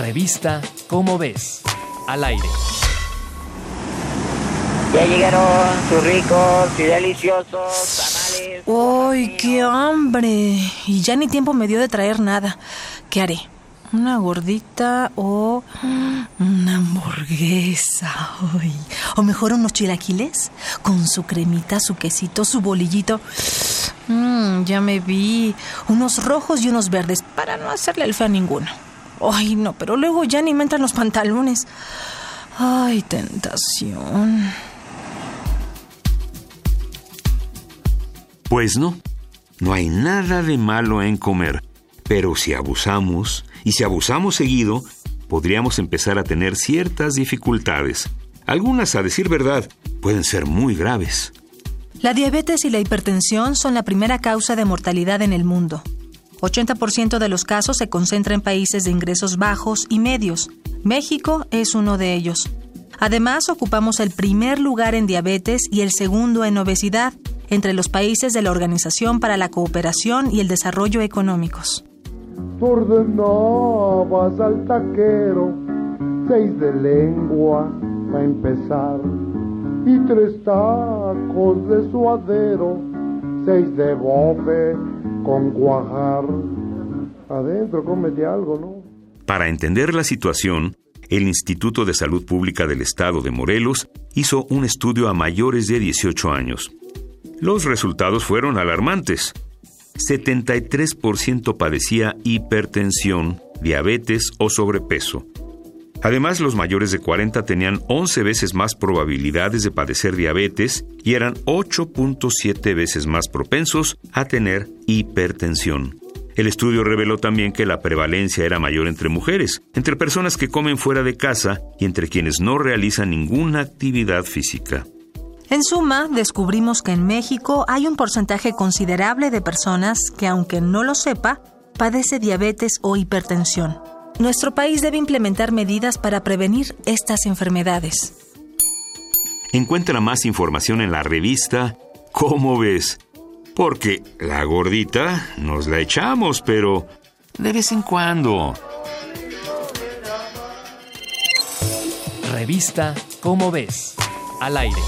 Revista Cómo ves. Al aire. Ya llegaron sus ricos y deliciosos tamales. ¡Ay, qué hambre! Y ya ni tiempo me dio de traer nada. ¿Qué haré? ¿Una gordita o una hamburguesa? Ay. O mejor unos chilaquiles con su cremita, su quesito, su bolillito. Mm, ya me vi. Unos rojos y unos verdes para no hacerle el feo a ninguno. Ay, no, pero luego ya ni me entran los pantalones. Ay, tentación. Pues no, no hay nada de malo en comer, pero si abusamos, y si abusamos seguido, podríamos empezar a tener ciertas dificultades. Algunas, a decir verdad, pueden ser muy graves. La diabetes y la hipertensión son la primera causa de mortalidad en el mundo. 80% de los casos se concentra en países de ingresos bajos y medios. México es uno de ellos. Además, ocupamos el primer lugar en diabetes y el segundo en obesidad entre los países de la Organización para la Cooperación y el Desarrollo Económicos. Ordenabas al taquero seis de lengua para empezar y tres tacos de suadero, seis de bofe con guajar. Adentro cómete algo, ¿no? Para entender la situación, el Instituto de Salud Pública del Estado de Morelos hizo un estudio a mayores de 18 años. Los resultados fueron alarmantes. 73% padecía hipertensión, diabetes o sobrepeso. Además, los mayores de 40 tenían 11 veces más probabilidades de padecer diabetes y eran 8.7 veces más propensos a tener hipertensión. El estudio reveló también que la prevalencia era mayor entre mujeres, entre personas que comen fuera de casa y entre quienes no realizan ninguna actividad física. En suma, descubrimos que en México hay un porcentaje considerable de personas que, aunque no lo sepa, padece diabetes o hipertensión. Nuestro país debe implementar medidas para prevenir estas enfermedades. Encuentra más información en la revista ¿Cómo ves? Porque la gordita nos la echamos, pero de vez en cuando. Revista Cómo ves. Al aire.